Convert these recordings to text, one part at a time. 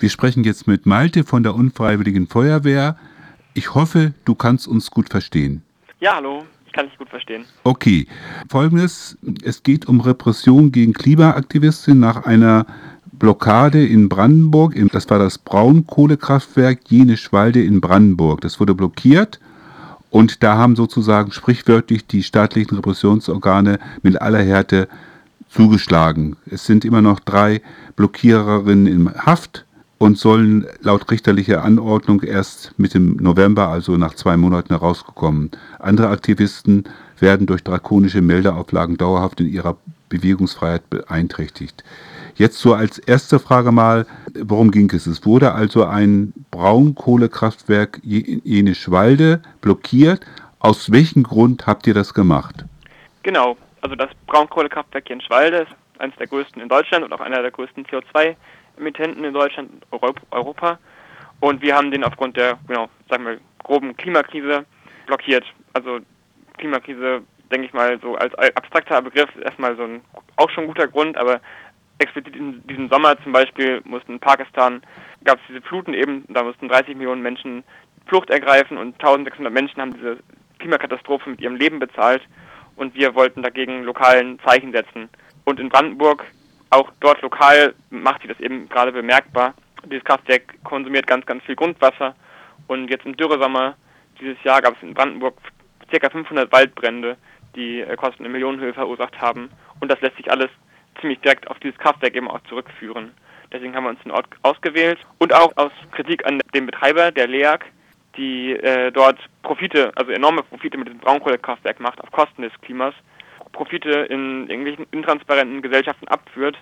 Wir sprechen jetzt mit Malte von der Unfreiwilligen Feuerwehr. Ich hoffe, du kannst uns gut verstehen. Ja, hallo, ich kann dich gut verstehen. Okay, folgendes: Es geht um Repression gegen Klimaaktivistinnen nach einer Blockade in Brandenburg. Das war das Braunkohlekraftwerk Jenischwalde in Brandenburg. Das wurde blockiert. Und da haben sozusagen sprichwörtlich die staatlichen Repressionsorgane mit aller Härte zugeschlagen. Es sind immer noch drei Blockiererinnen in Haft und sollen laut richterlicher Anordnung erst Mitte November, also nach zwei Monaten, herausgekommen. Andere Aktivisten werden durch drakonische Meldeauflagen dauerhaft in ihrer Bewegungsfreiheit beeinträchtigt. Jetzt so als erste Frage mal, worum ging es? Es wurde also ein Braunkohlekraftwerk in Jenischwalde blockiert. Aus welchem Grund habt ihr das gemacht? Genau, also das Braunkohlekraftwerk Jenschwalde ist eines der größten in Deutschland und auch einer der größten CO2-Emittenten in Deutschland Europa. Und wir haben den aufgrund der, genau, sagen wir, groben Klimakrise blockiert. Also Klimakrise, denke ich mal, so als abstrakter Begriff erstmal so ein auch schon guter Grund, aber explizit in diesem Sommer zum Beispiel mussten in Pakistan, gab es diese Fluten eben, da mussten 30 Millionen Menschen Flucht ergreifen und 1600 Menschen haben diese Klimakatastrophe mit ihrem Leben bezahlt und wir wollten dagegen lokalen Zeichen setzen. Und in Brandenburg, auch dort lokal, macht sie das eben gerade bemerkbar. Dieses Kraftwerk konsumiert ganz, ganz viel Grundwasser und jetzt im Dürresommer dieses Jahr gab es in Brandenburg ca. 500 Waldbrände, die äh, Kosten in Millionenhöhe verursacht haben. Und das lässt sich alles ziemlich direkt auf dieses Kraftwerk eben auch zurückführen. Deswegen haben wir uns den Ort ausgewählt und auch aus Kritik an dem Betreiber, der LEAG, die äh, dort Profite, also enorme Profite mit diesem Braunkohlekraftwerk macht, auf Kosten des Klimas, Profite in irgendwelchen intransparenten Gesellschaften abführt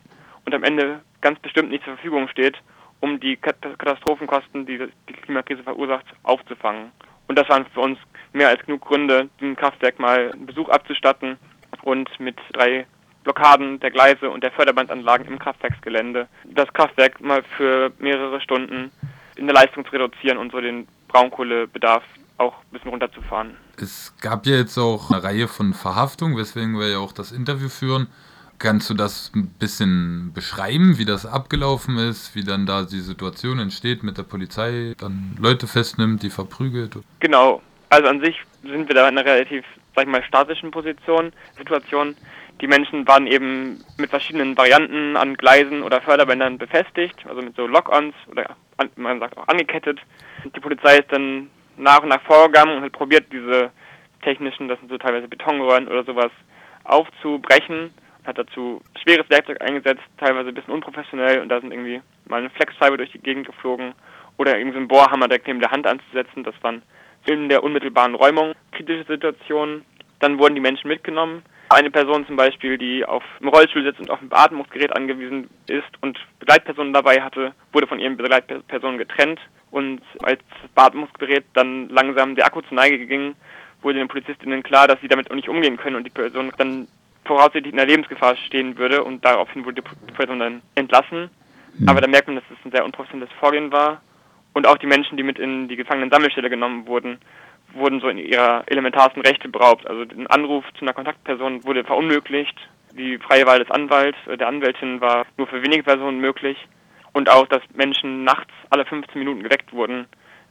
und am Ende ganz bestimmt nicht zur Verfügung steht, um die Katastrophenkosten, die die Klimakrise verursacht, aufzufangen. Und das waren für uns mehr als genug Gründe, diesem Kraftwerk mal einen Besuch abzustatten und mit drei Blockaden der Gleise und der Förderbandanlagen im Kraftwerksgelände das Kraftwerk mal für mehrere Stunden in der Leistung zu reduzieren und so den Braunkohlebedarf auch ein bisschen runterzufahren. Es gab ja jetzt auch eine Reihe von Verhaftungen, weswegen wir ja auch das Interview führen. Kannst du das ein bisschen beschreiben, wie das abgelaufen ist, wie dann da die Situation entsteht mit der Polizei, dann Leute festnimmt, die verprügelt? Genau. Also an sich sind wir da in einer relativ, sag ich mal, statischen Position, Situation. Die Menschen waren eben mit verschiedenen Varianten an Gleisen oder Förderbändern befestigt, also mit so Lock-ons oder man sagt auch angekettet. Die Polizei ist dann nach und nach vorgegangen und hat probiert, diese technischen, das sind so teilweise Betonröhren oder sowas, aufzubrechen. Hat dazu schweres Werkzeug eingesetzt, teilweise ein bisschen unprofessionell und da sind irgendwie mal eine Flexscheibe durch die Gegend geflogen oder irgendwie so ein Bohrhammer direkt neben der Hand anzusetzen. Das waren in der unmittelbaren Räumung kritische Situationen. Dann wurden die Menschen mitgenommen eine Person zum Beispiel, die auf dem Rollstuhl sitzt und auf ein Beatmungsgerät angewiesen ist und Begleitpersonen dabei hatte, wurde von ihren Begleitpersonen getrennt und als das Beatmungsgerät dann langsam der Akku zur Neige ging, wurde den Polizistinnen klar, dass sie damit auch nicht umgehen können und die Person dann voraussichtlich in der Lebensgefahr stehen würde und daraufhin wurde die Person dann entlassen. Mhm. Aber da merkt man, dass es das ein sehr unprofessionelles Vorgehen war und auch die Menschen, die mit in die Gefangenen-Sammelstelle genommen wurden, wurden so in ihrer elementarsten Rechte beraubt. Also ein Anruf zu einer Kontaktperson wurde verunmöglicht. Die freie Wahl des Anwalts, äh, der Anwältin war nur für wenige Personen möglich. Und auch, dass Menschen nachts alle 15 Minuten geweckt wurden,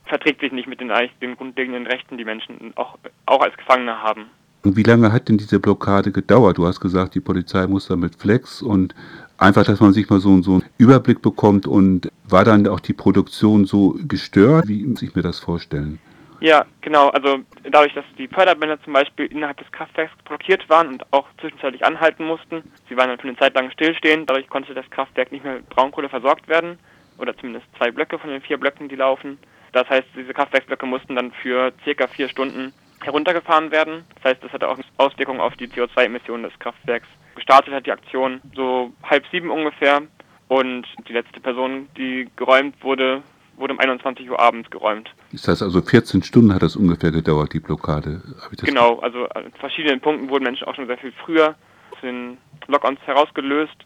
verträgt sich nicht mit den, den grundlegenden Rechten, die Menschen auch, auch als Gefangene haben. Und wie lange hat denn diese Blockade gedauert? Du hast gesagt, die Polizei muss damit Flex und einfach, dass man sich mal so, so einen Überblick bekommt. Und war dann auch die Produktion so gestört? Wie muss ich mir das vorstellen? Ja, genau. Also dadurch, dass die Förderbänder zum Beispiel innerhalb des Kraftwerks blockiert waren und auch zwischenzeitlich anhalten mussten, sie waren dann für eine Zeit lang stillstehen, dadurch konnte das Kraftwerk nicht mehr mit Braunkohle versorgt werden, oder zumindest zwei Blöcke von den vier Blöcken, die laufen. Das heißt, diese Kraftwerksblöcke mussten dann für circa vier Stunden heruntergefahren werden. Das heißt, das hatte auch Auswirkungen auf die CO2-Emissionen des Kraftwerks. Gestartet hat die Aktion so halb sieben ungefähr und die letzte Person, die geräumt wurde, wurde um 21 Uhr abends geräumt. Das heißt also 14 Stunden hat das ungefähr gedauert, die Blockade? genau, also an verschiedenen Punkten wurden Menschen auch schon sehr viel früher aus den Lock-ons herausgelöst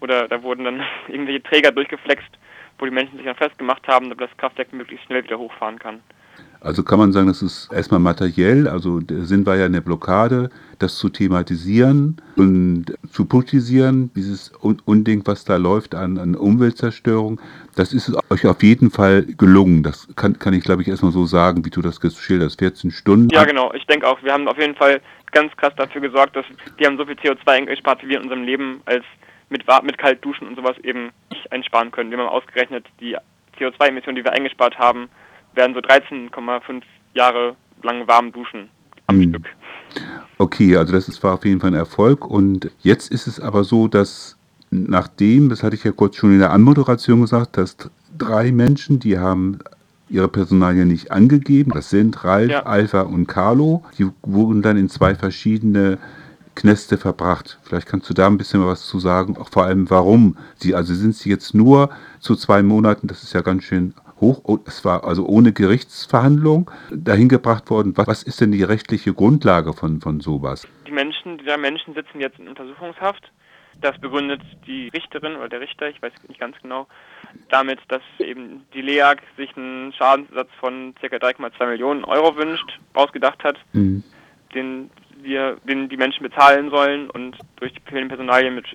oder da wurden dann irgendwelche Träger durchgeflext, wo die Menschen sich dann festgemacht haben, damit das Kraftwerk möglichst schnell wieder hochfahren kann. Also kann man sagen, das ist erstmal materiell, also der Sinn war ja eine Blockade, das zu thematisieren und zu politisieren, dieses Unding, was da läuft an, an Umweltzerstörung, das ist euch auf jeden Fall gelungen. Das kann, kann ich, glaube ich, erstmal so sagen, wie du das geschildert hast, 14 Stunden. Ja, genau. Ich denke auch, wir haben auf jeden Fall ganz krass dafür gesorgt, dass die haben so viel CO2 eingespart, wie wir in unserem Leben als mit, mit kalt und sowas eben nicht einsparen können. Wir haben ausgerechnet, die CO2-Emissionen, die wir eingespart haben, werden so 13,5 Jahre lang warm duschen am mhm. Stück. Okay, also das ist, war auf jeden Fall ein Erfolg. Und jetzt ist es aber so, dass nachdem, das hatte ich ja kurz schon in der Anmoderation gesagt, dass drei Menschen, die haben ihre Personalien nicht angegeben. Das sind Ralf, ja. Alpha und Carlo. Die wurden dann in zwei verschiedene Kneste verbracht. Vielleicht kannst du da ein bisschen was zu sagen, auch vor allem warum sie, also sind sie jetzt nur zu zwei Monaten, das ist ja ganz schön hoch, oh, es war also ohne Gerichtsverhandlung dahin gebracht worden. Was, ist denn die rechtliche Grundlage von, von sowas? Die Menschen, die Menschen sitzen jetzt in Untersuchungshaft. Das begründet die Richterin oder der Richter, ich weiß nicht ganz genau, damit, dass eben die LEAG sich einen Schadensersatz von ca. 3,2 Millionen Euro wünscht, ausgedacht hat, mhm. den wir, den die Menschen bezahlen sollen und durch die Personalien mit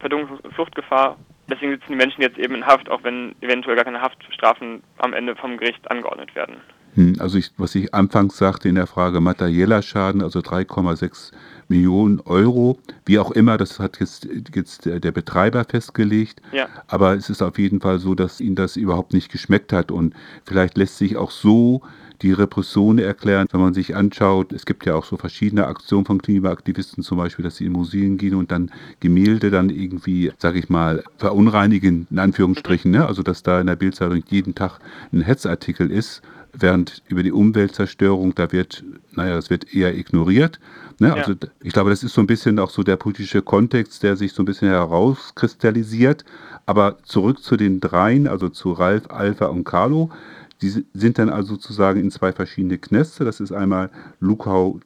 Verdunklungs- und Fluchtgefahr deswegen sitzen die Menschen jetzt eben in Haft, auch wenn eventuell gar keine Haftstrafen am Ende vom Gericht angeordnet werden. Hm, also ich, was ich anfangs sagte in der Frage materieller Schaden, also 3,6 Millionen Euro, wie auch immer, das hat jetzt, jetzt der Betreiber festgelegt. Ja. Aber es ist auf jeden Fall so, dass ihm das überhaupt nicht geschmeckt hat und vielleicht lässt sich auch so die Repression erklären. Wenn man sich anschaut, es gibt ja auch so verschiedene Aktionen von Klimaaktivisten, zum Beispiel, dass sie in Museen gehen und dann Gemälde dann irgendwie, sag ich mal, verunreinigen, in Anführungsstrichen. Ne? Also, dass da in der Bildzeitung jeden Tag ein Hetzartikel ist, während über die Umweltzerstörung, da wird, naja, das wird eher ignoriert. Ne? Ja. Also ich glaube, das ist so ein bisschen auch so der politische Kontext, der sich so ein bisschen herauskristallisiert. Aber zurück zu den dreien, also zu Ralf, Alpha und Carlo. Die sind dann also sozusagen in zwei verschiedene Kneste. Das ist einmal Lukau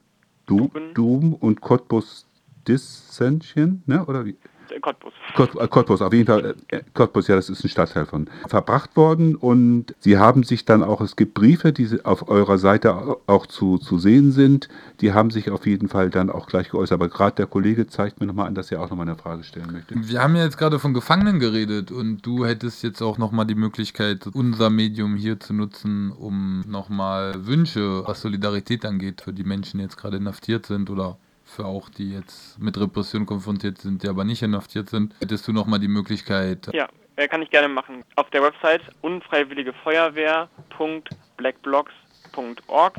Dum und Cottbus Dissension, ne? oder wie? Cottbus. Cott, äh, Cottbus, auf jeden Fall. Äh, Cottbus, ja, das ist ein Stadtteil von. Verbracht worden und Sie haben sich dann auch, es gibt Briefe, die auf eurer Seite auch zu, zu sehen sind, die haben sich auf jeden Fall dann auch gleich geäußert. Aber gerade der Kollege zeigt mir nochmal an, dass er auch nochmal eine Frage stellen möchte. Wir haben ja jetzt gerade von Gefangenen geredet und du hättest jetzt auch nochmal die Möglichkeit, unser Medium hier zu nutzen, um nochmal Wünsche, was Solidarität angeht, für die Menschen, die jetzt gerade inhaftiert sind oder für auch die jetzt mit Repression konfrontiert sind, die aber nicht inhaftiert sind, hättest du nochmal die Möglichkeit. Ja, äh, kann ich gerne machen. Auf der Website unfreiwilligefeuerwehr.blackblocks.org.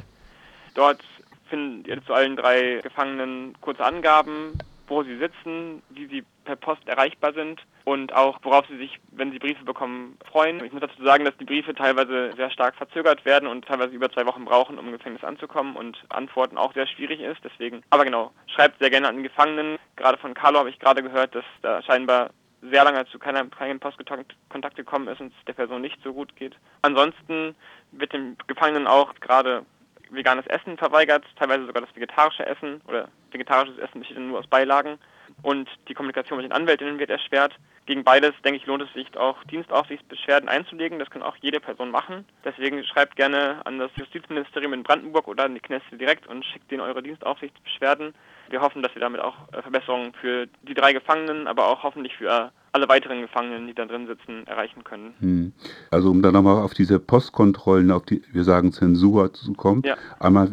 Dort findet ihr zu allen drei Gefangenen kurze Angaben, wo sie sitzen, wie sie per Post erreichbar sind und auch worauf sie sich, wenn sie Briefe bekommen, freuen. Ich muss dazu sagen, dass die Briefe teilweise sehr stark verzögert werden und teilweise über zwei Wochen brauchen, um im Gefängnis anzukommen und Antworten auch sehr schwierig ist. Deswegen, aber genau, schreibt sehr gerne an Gefangenen. Gerade von Carlo habe ich gerade gehört, dass da scheinbar sehr lange zu keiner, keinem Postkontakt gekommen ist und es der Person nicht so gut geht. Ansonsten wird dem Gefangenen auch gerade veganes Essen verweigert, teilweise sogar das vegetarische Essen oder vegetarisches Essen besteht nur aus Beilagen und die Kommunikation mit den Anwältinnen wird erschwert. Gegen beides, denke ich, lohnt es sich auch Dienstaufsichtsbeschwerden einzulegen. Das kann auch jede Person machen. Deswegen schreibt gerne an das Justizministerium in Brandenburg oder an die Kneste direkt und schickt denen eure Dienstaufsichtsbeschwerden. Wir hoffen, dass wir damit auch äh, Verbesserungen für die drei Gefangenen, aber auch hoffentlich für alle weiteren Gefangenen, die da drin sitzen, erreichen können. Hm. Also um dann nochmal auf diese Postkontrollen, auf die, wir sagen Zensur zu kommen. Ja. Einmal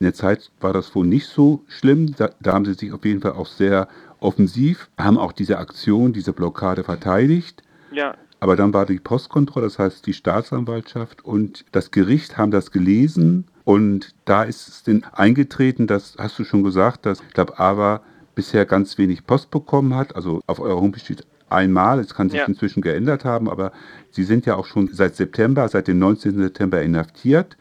in der Zeit war das wohl nicht so schlimm. Da, da haben sie sich auf jeden Fall auch sehr offensiv, haben auch diese Aktion, diese Blockade verteidigt. Ja. Aber dann war die Postkontrolle, das heißt die Staatsanwaltschaft und das Gericht haben das gelesen und da ist es denn eingetreten, das hast du schon gesagt, dass ich glaube, aber bisher ganz wenig Post bekommen hat. Also auf eurer Homepage steht einmal, es kann sich ja. inzwischen geändert haben, aber Sie sind ja auch schon seit September, seit dem 19. September inhaftiert.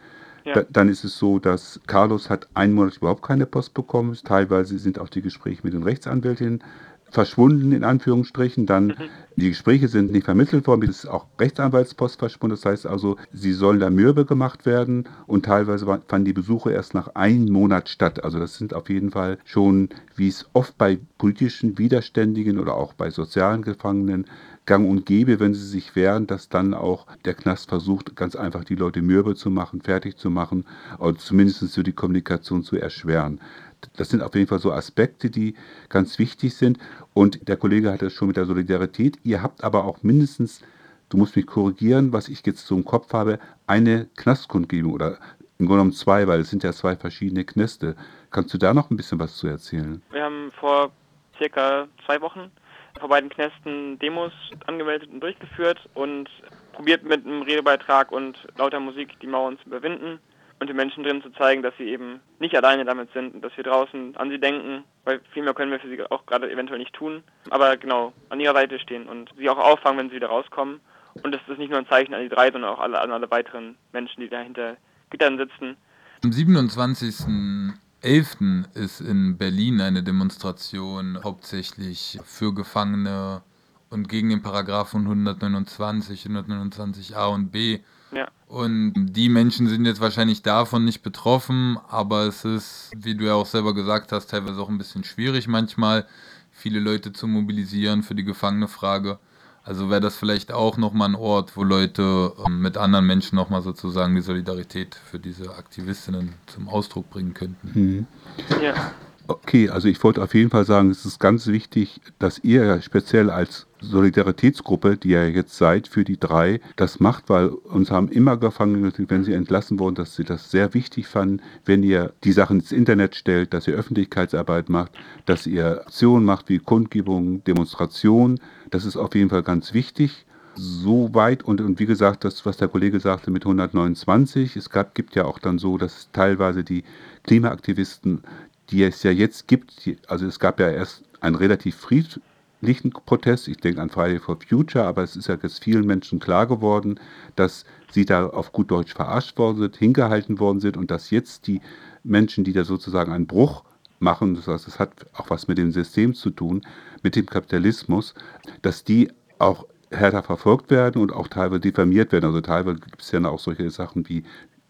Ja. Da, dann ist es so, dass Carlos hat einen Monat überhaupt keine Post bekommen. Teilweise sind auch die Gespräche mit den Rechtsanwältinnen verschwunden, in Anführungsstrichen. Dann mhm. die Gespräche sind nicht vermittelt worden, es ist auch Rechtsanwaltspost verschwunden. Das heißt also, sie sollen da mürbe gemacht werden und teilweise fanden die Besuche erst nach einem Monat statt. Also das sind auf jeden Fall schon, wie es oft bei politischen Widerständigen oder auch bei sozialen Gefangenen gang und gäbe, wenn sie sich wehren, dass dann auch der Knast versucht, ganz einfach die Leute mürbe zu machen, fertig zu machen oder zumindest für die Kommunikation zu erschweren. Das sind auf jeden Fall so Aspekte, die ganz wichtig sind. Und der Kollege hat es schon mit der Solidarität. Ihr habt aber auch mindestens, du musst mich korrigieren, was ich jetzt so im Kopf habe, eine Knastkundgebung oder im Grunde genommen zwei, weil es sind ja zwei verschiedene Knäste. Kannst du da noch ein bisschen was zu erzählen? Wir haben vor circa zwei Wochen vor beiden Knästen Demos angemeldet und durchgeführt und probiert mit einem Redebeitrag und lauter Musik die Mauern zu überwinden und den Menschen drin zu zeigen, dass sie eben nicht alleine damit sind und dass wir draußen an sie denken, weil viel mehr können wir für sie auch gerade eventuell nicht tun, aber genau an ihrer Seite stehen und sie auch auffangen, wenn sie wieder rauskommen. Und das ist nicht nur ein Zeichen an die drei, sondern auch alle, an alle weiteren Menschen, die da hinter Gittern sitzen. Am 27.11. ist in Berlin eine Demonstration hauptsächlich für Gefangene und gegen den Paragraphen 129, 129a und b ja. Und die Menschen sind jetzt wahrscheinlich davon nicht betroffen, aber es ist, wie du ja auch selber gesagt hast, teilweise auch ein bisschen schwierig manchmal, viele Leute zu mobilisieren für die Gefangene-Frage. Also wäre das vielleicht auch nochmal ein Ort, wo Leute ähm, mit anderen Menschen nochmal sozusagen die Solidarität für diese Aktivistinnen zum Ausdruck bringen könnten. Mhm. Ja. Okay, also ich wollte auf jeden Fall sagen, es ist ganz wichtig, dass ihr speziell als Solidaritätsgruppe, die ihr jetzt seid, für die drei, das macht, weil uns haben immer Gefangene, wenn sie entlassen wurden, dass sie das sehr wichtig fanden, wenn ihr die Sachen ins Internet stellt, dass ihr Öffentlichkeitsarbeit macht, dass ihr Aktionen macht wie Kundgebungen, Demonstrationen. Das ist auf jeden Fall ganz wichtig so weit und, und wie gesagt, das, was der Kollege sagte mit 129, es gab, gibt ja auch dann so, dass teilweise die Klimaaktivisten die es ja jetzt gibt, also es gab ja erst einen relativ friedlichen Protest, ich denke an Friday for Future, aber es ist ja jetzt vielen Menschen klar geworden, dass sie da auf gut Deutsch verarscht worden sind, hingehalten worden sind und dass jetzt die Menschen, die da sozusagen einen Bruch machen, das heißt, es hat auch was mit dem System zu tun, mit dem Kapitalismus, dass die auch härter verfolgt werden und auch teilweise diffamiert werden. Also teilweise gibt es ja auch solche Sachen wie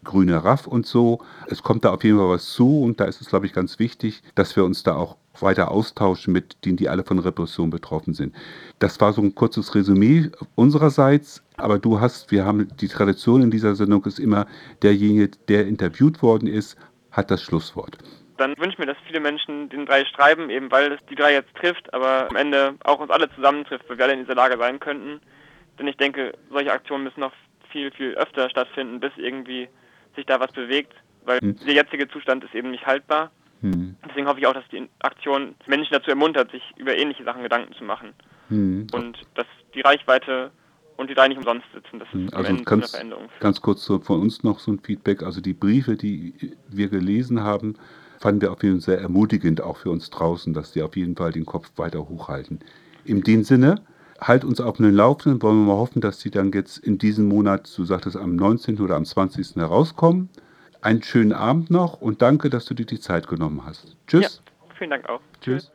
grüne Raff und so. Es kommt da auf jeden Fall was zu und da ist es, glaube ich, ganz wichtig, dass wir uns da auch weiter austauschen mit denen, die alle von Repression betroffen sind. Das war so ein kurzes Resümee unsererseits, aber du hast, wir haben die Tradition in dieser Sendung ist immer, derjenige, der interviewt worden ist, hat das Schlusswort. Dann wünsche ich mir, dass viele Menschen den drei schreiben, eben weil es die drei jetzt trifft, aber am Ende auch uns alle zusammentrifft, weil wir alle in dieser Lage sein könnten. Denn ich denke, solche Aktionen müssen noch viel, viel öfter stattfinden, bis irgendwie sich da was bewegt, weil hm. der jetzige Zustand ist eben nicht haltbar. Hm. Deswegen hoffe ich auch, dass die Aktion Menschen dazu ermuntert, sich über ähnliche Sachen Gedanken zu machen. Hm. Und dass die Reichweite und die drei nicht umsonst sitzen. Das ist also ganz, Veränderung. Ganz kurz so von uns noch so ein Feedback. Also die Briefe, die wir gelesen haben, fanden wir auf jeden Fall sehr ermutigend, auch für uns draußen, dass die auf jeden Fall den Kopf weiter hochhalten. In dem Sinne, halt uns auf den Laufenden. Wollen wir mal hoffen, dass die dann jetzt in diesem Monat, du sagtest, am 19. oder am 20. herauskommen. Einen schönen Abend noch und danke, dass du dir die Zeit genommen hast. Tschüss. Ja, vielen Dank auch. Tschüss.